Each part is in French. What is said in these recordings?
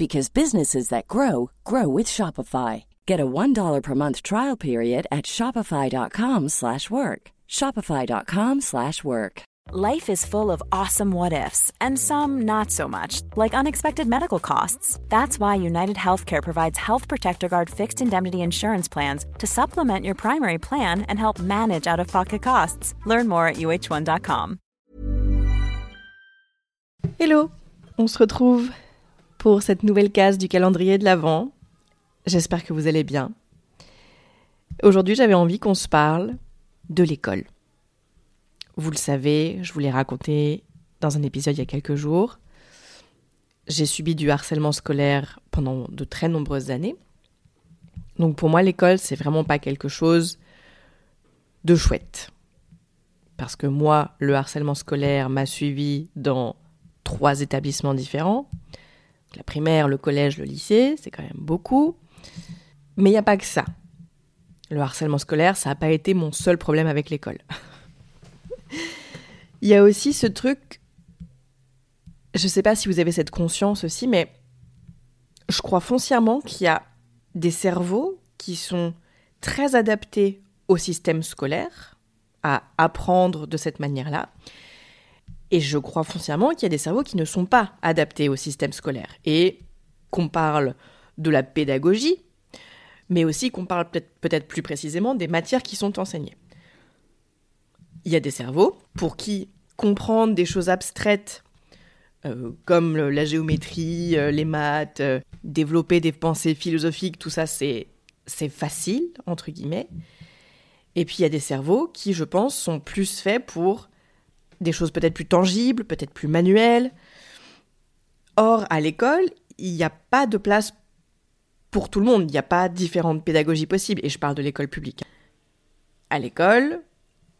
because businesses that grow grow with Shopify. Get a $1 per month trial period at Shopify.com slash work. Shopify.com slash work. Life is full of awesome what ifs and some not so much, like unexpected medical costs. That's why United Healthcare provides Health Protector Guard fixed indemnity insurance plans to supplement your primary plan and help manage out-of-pocket costs. Learn more at uh1.com. Hello, on se retrouve pour cette nouvelle case du calendrier de l'Avent. J'espère que vous allez bien. Aujourd'hui, j'avais envie qu'on se parle de l'école. Vous le savez, je vous l'ai raconté dans un épisode il y a quelques jours. J'ai subi du harcèlement scolaire pendant de très nombreuses années. Donc pour moi, l'école, c'est vraiment pas quelque chose de chouette. Parce que moi, le harcèlement scolaire m'a suivi dans trois établissements différents. La primaire, le collège, le lycée, c'est quand même beaucoup. Mais il n'y a pas que ça. Le harcèlement scolaire, ça n'a pas été mon seul problème avec l'école. Il y a aussi ce truc, je ne sais pas si vous avez cette conscience aussi, mais je crois foncièrement qu'il y a des cerveaux qui sont très adaptés au système scolaire, à apprendre de cette manière-là, et je crois foncièrement qu'il y a des cerveaux qui ne sont pas adaptés au système scolaire. Et qu'on parle de la pédagogie, mais aussi qu'on parle peut-être plus précisément des matières qui sont enseignées. Il y a des cerveaux pour qui comprendre des choses abstraites euh, comme la géométrie, euh, les maths, euh, développer des pensées philosophiques, tout ça c'est facile, entre guillemets. Et puis il y a des cerveaux qui, je pense, sont plus faits pour des choses peut-être plus tangibles, peut-être plus manuelles. Or, à l'école, il n'y a pas de place pour tout le monde, il n'y a pas différentes pédagogies possibles, et je parle de l'école publique. À l'école,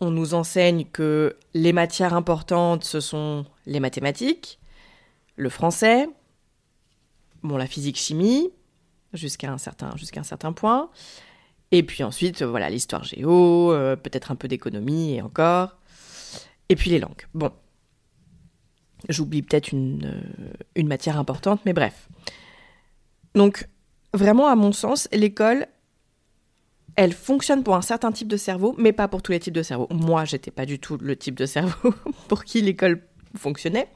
on nous enseigne que les matières importantes, ce sont les mathématiques, le français, bon, la physique-chimie, jusqu'à un, certain, un certain point, et puis ensuite, voilà, l'histoire géo, euh, peut-être un peu d'économie, et encore. Et puis les langues. Bon. J'oublie peut-être une, euh, une matière importante, mais bref. Donc, vraiment, à mon sens, l'école, elle fonctionne pour un certain type de cerveau, mais pas pour tous les types de cerveau. Moi, j'étais pas du tout le type de cerveau pour qui l'école fonctionnait.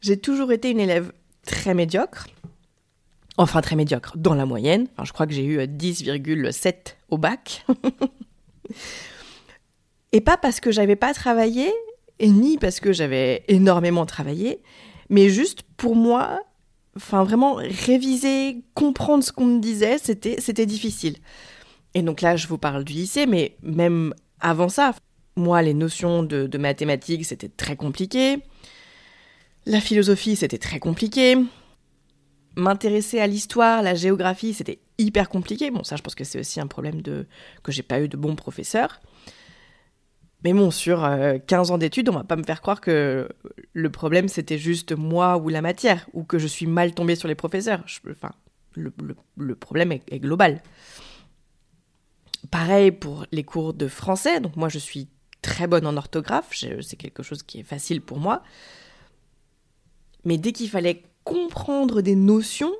J'ai toujours été une élève très médiocre. Enfin, très médiocre, dans la moyenne. Je crois que j'ai eu 10,7 au bac. Et pas parce que j'avais pas travaillé, et ni parce que j'avais énormément travaillé, mais juste pour moi, enfin vraiment réviser, comprendre ce qu'on me disait, c'était c'était difficile. Et donc là, je vous parle du lycée, mais même avant ça, moi, les notions de, de mathématiques, c'était très compliqué. La philosophie, c'était très compliqué. M'intéresser à l'histoire, la géographie, c'était hyper compliqué. Bon, ça, je pense que c'est aussi un problème de que j'ai pas eu de bons professeurs. Mais bon, sur 15 euh, ans d'études, on va pas me faire croire que le problème c'était juste moi ou la matière, ou que je suis mal tombée sur les professeurs. enfin, le, problème est, global. Pareil pour les cours de français. Donc moi, je suis très bonne en orthographe. C'est quelque chose qui est facile pour moi. Mais dès qu'il fallait comprendre des notions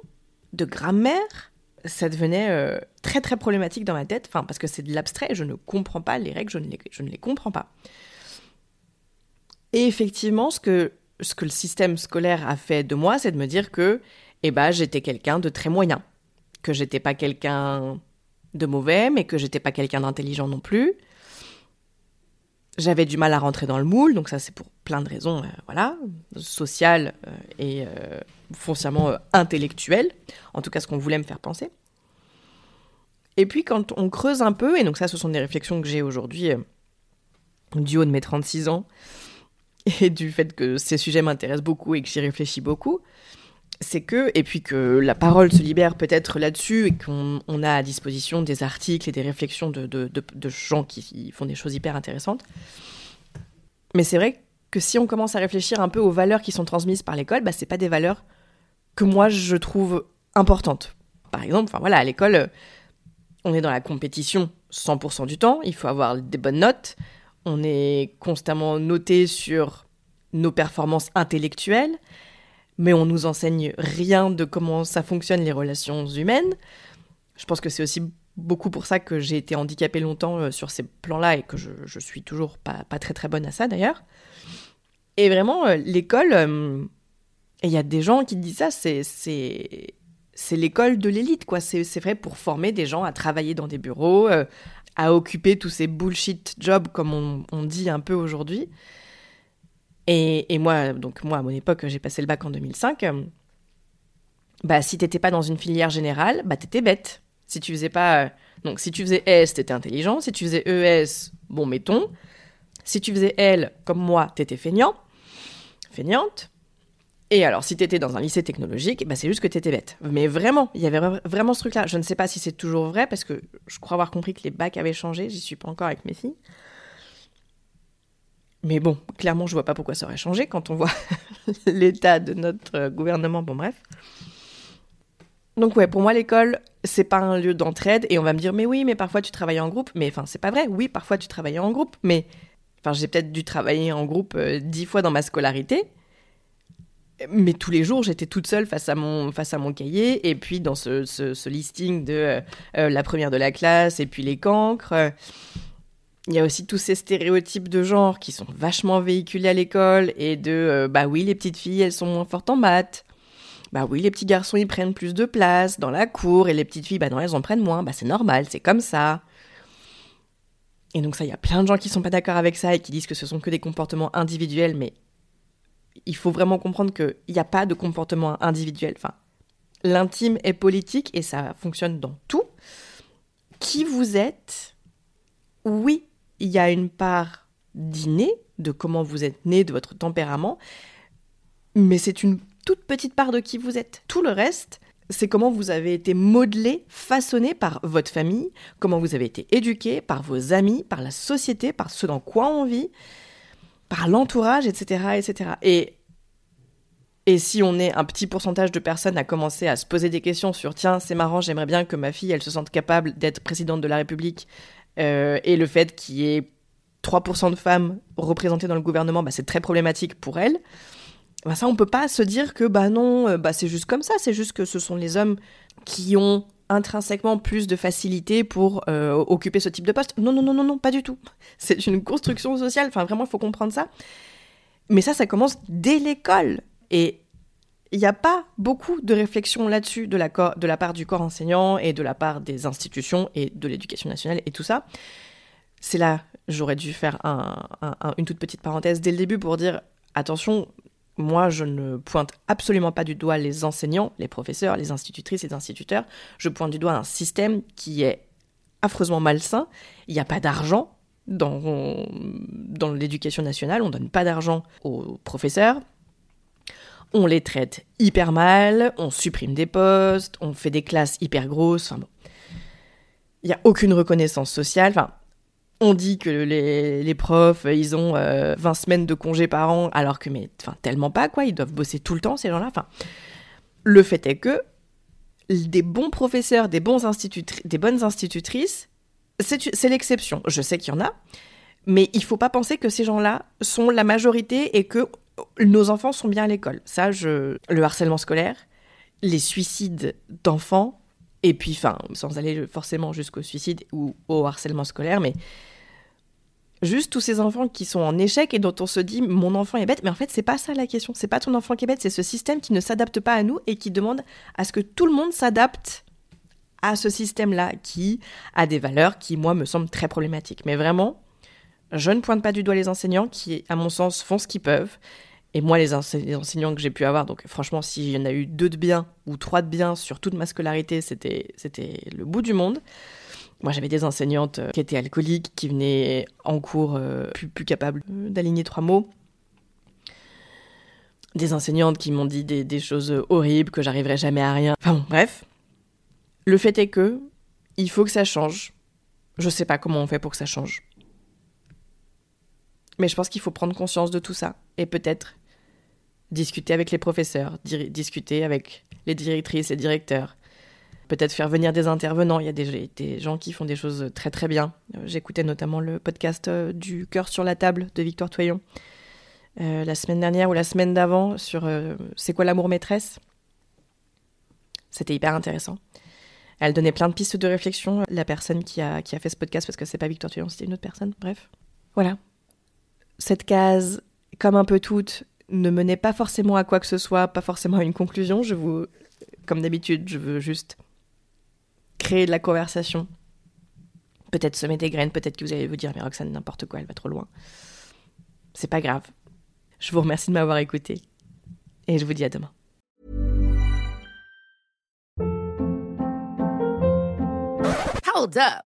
de grammaire, ça devenait euh, très très problématique dans ma tête, enfin parce que c'est de l'abstrait, je ne comprends pas les règles, je ne les, je ne les comprends pas. Et effectivement, ce que ce que le système scolaire a fait de moi, c'est de me dire que eh ben, j'étais quelqu'un de très moyen, que j'étais pas quelqu'un de mauvais, mais que j'étais pas quelqu'un d'intelligent non plus. J'avais du mal à rentrer dans le moule, donc ça c'est pour plein de raisons, euh, voilà, sociales euh, et euh, foncièrement intellectuelles, en tout cas ce qu'on voulait me faire penser. Et puis quand on creuse un peu, et donc ça ce sont des réflexions que j'ai aujourd'hui du haut de mes 36 ans, et du fait que ces sujets m'intéressent beaucoup et que j'y réfléchis beaucoup, c'est que, et puis que la parole se libère peut-être là-dessus et qu'on a à disposition des articles et des réflexions de, de, gens qui font des choses hyper intéressantes. Mais c'est vrai que si on commence à réfléchir un peu aux valeurs qui sont transmises par l'école, bah, c'est pas des valeurs que moi je trouve importantes. Par exemple, voilà, à l'école, on est dans la compétition 100% du temps, il faut avoir des bonnes notes, on est constamment noté sur nos performances intellectuelles, mais on nous enseigne rien de comment ça fonctionne les relations humaines. Je pense que c'est aussi beaucoup pour ça que j'ai été handicapée longtemps euh, sur ces plans-là et que je, suis toujours pas, très très bonne à ça d'ailleurs. Et vraiment, euh, l'école, euh, et il y a des gens qui disent ça, c'est, l'école de l'élite, quoi. C'est, vrai pour former des gens à travailler dans des bureaux, à occuper tous ces bullshit jobs, comme on dit un peu aujourd'hui. Et, moi, donc moi, à mon époque, j'ai passé le bac en 2005. Bah, si t'étais pas dans une filière générale, bah, t'étais bête. Si tu faisais pas. Donc, si tu faisais S, t'étais intelligent. Si tu faisais ES, bon, mettons. Si tu faisais L, comme moi, t'étais feignant. Feignante. Et alors, si t'étais dans un lycée technologique, bah, c'est juste que t'étais bête. Mais vraiment, il y avait vraiment ce truc-là. Je ne sais pas si c'est toujours vrai, parce que je crois avoir compris que les bacs avaient changé. J'y suis pas encore avec mes filles. Mais bon, clairement, je vois pas pourquoi ça aurait changé quand on voit l'état de notre euh, gouvernement. Bon, bref. Donc ouais, pour moi l'école, c'est pas un lieu d'entraide et on va me dire mais oui, mais parfois tu travailles en groupe. Mais enfin, c'est pas vrai. Oui, parfois tu travailles en groupe, mais enfin, j'ai peut-être dû travailler en groupe euh, dix fois dans ma scolarité. Mais tous les jours, j'étais toute seule face à mon, face à mon cahier, et puis dans ce, ce, listing de euh, la première de la classe, et puis les cancres. Il y a aussi tous ces stéréotypes de genre qui sont vachement véhiculés à l'école et de euh, bah oui, les petites filles, elles sont moins fortes en maths. Bah oui, les petits garçons, ils prennent plus de place dans la cour et les petites filles, bah non, elles en prennent moins. Bah c'est normal, c'est comme ça. Et donc ça, il y a plein de gens qui sont pas d'accord avec ça et qui disent que ce sont que des comportements individuels, mais il faut vraiment comprendre qu'il n'y a pas de comportement individuel. Enfin, l'intime est politique et ça fonctionne dans tout. Qui vous êtes, oui, il y a une part d'inné, de comment vous êtes né, de votre tempérament, mais c'est une toute petite part de qui vous êtes. Tout le reste, c'est comment vous avez été modelé, façonné par votre famille, comment vous avez été éduqué par vos amis, par la société, par ce dans quoi on vit, par l'entourage, etc., etc. Et et si on est un petit pourcentage de personnes à commencer à se poser des questions sur tiens, c'est marrant, j'aimerais bien que ma fille, elle se sente capable d'être présidente de la République, euh, et le fait qu'il y ait 3% de femmes représentées dans le gouvernement, bah, c'est très problématique pour elles. Bah, ça, on peut pas se dire que bah non, euh, bah, c'est juste comme ça, c'est juste que ce sont les hommes qui ont intrinsèquement plus de facilité pour euh, occuper ce type de poste. Non, non, non, non, non, pas du tout. C'est une construction sociale, enfin vraiment, il faut comprendre ça. Mais ça, ça commence dès l'école. Il n'y a pas beaucoup de réflexion là-dessus de la, part du corps enseignant et de la part des institutions et de l'éducation nationale et tout ça. C'est là, j'aurais dû faire une toute petite parenthèse dès le début pour dire attention, moi je ne pointe absolument pas du doigt les enseignants, les professeurs, les institutrices les instituteurs. Je pointe du doigt un système qui est affreusement malsain. Il n'y a pas d'argent dans, dans l'éducation nationale, on ne donne pas d'argent aux professeurs, on les traite hyper mal, on supprime des postes, on fait des classes hyper grosses. Enfin bon. Il n'y a aucune reconnaissance sociale. Enfin, on dit que les, profs, ils ont 20 euh, semaines de congés par an, alors que, mais, enfin, tellement pas, quoi. Ils doivent bosser tout le temps, ces gens-là. Enfin, le fait est que des bons professeurs, des, bons des bonnes institutrices, c'est l'exception. Je sais qu'il y en a, mais il faut pas penser que ces gens-là sont la majorité et que nos enfants sont bien à l'école. Ça, je... le harcèlement scolaire, les suicides d'enfants, et puis, enfin, sans aller forcément jusqu'au suicide ou au harcèlement scolaire, mais juste tous ces enfants qui sont en échec et dont on se dit mon enfant est bête, mais en fait c'est pas ça la question, c'est pas ton enfant qui est bête, c'est ce système qui ne s'adapte pas à nous et qui demande à ce que tout le monde s'adapte à ce système-là qui a des valeurs qui moi me semblent très problématiques. Mais vraiment, je ne pointe pas du doigt les enseignants qui à mon sens font ce qu'ils peuvent. Et moi, les, enseignants que j'ai pu avoir, donc franchement, s'il y en a eu deux de bien ou trois de bien sur toute ma scolarité, c'était le bout du monde. Moi, j'avais des enseignantes euh, qui étaient alcooliques, qui venaient en cours euh, plus, plus capables euh, d'aligner trois mots. Des enseignantes qui m'ont dit des, choses horribles, que j'arriverais jamais à rien. Enfin bon, bref. Le fait est que il faut que ça change. Je sais pas comment on fait pour que ça change. Mais je pense qu'il faut prendre conscience de tout ça. Et peut-être discuter avec les professeurs, discuter avec les directrices et directeurs, peut-être faire venir des intervenants. Il y a des, gens qui font des choses très très bien. Euh, j'écoutais notamment le podcast euh, du cœur sur la table de Victoire Toyon euh, la semaine dernière ou la semaine d'avant sur c'est quoi l'amour maîtresse? C'était hyper intéressant. Elle donnait plein de pistes de réflexion. La personne qui a, qui a fait ce podcast, parce que c'est pas Victoire Toyon, c'était une autre personne. Bref. Voilà. Cette case, comme un peu toutes, ne menait pas forcément à quoi que ce soit, pas forcément à une conclusion. Je vous, comme d'habitude, je veux juste créer de la conversation. Peut-être semer des graines, peut-être que vous allez vous dire, mais Roxane, n'importe quoi, elle va trop loin. C'est pas grave. Je vous remercie de m'avoir écouté. Et je vous dis à demain.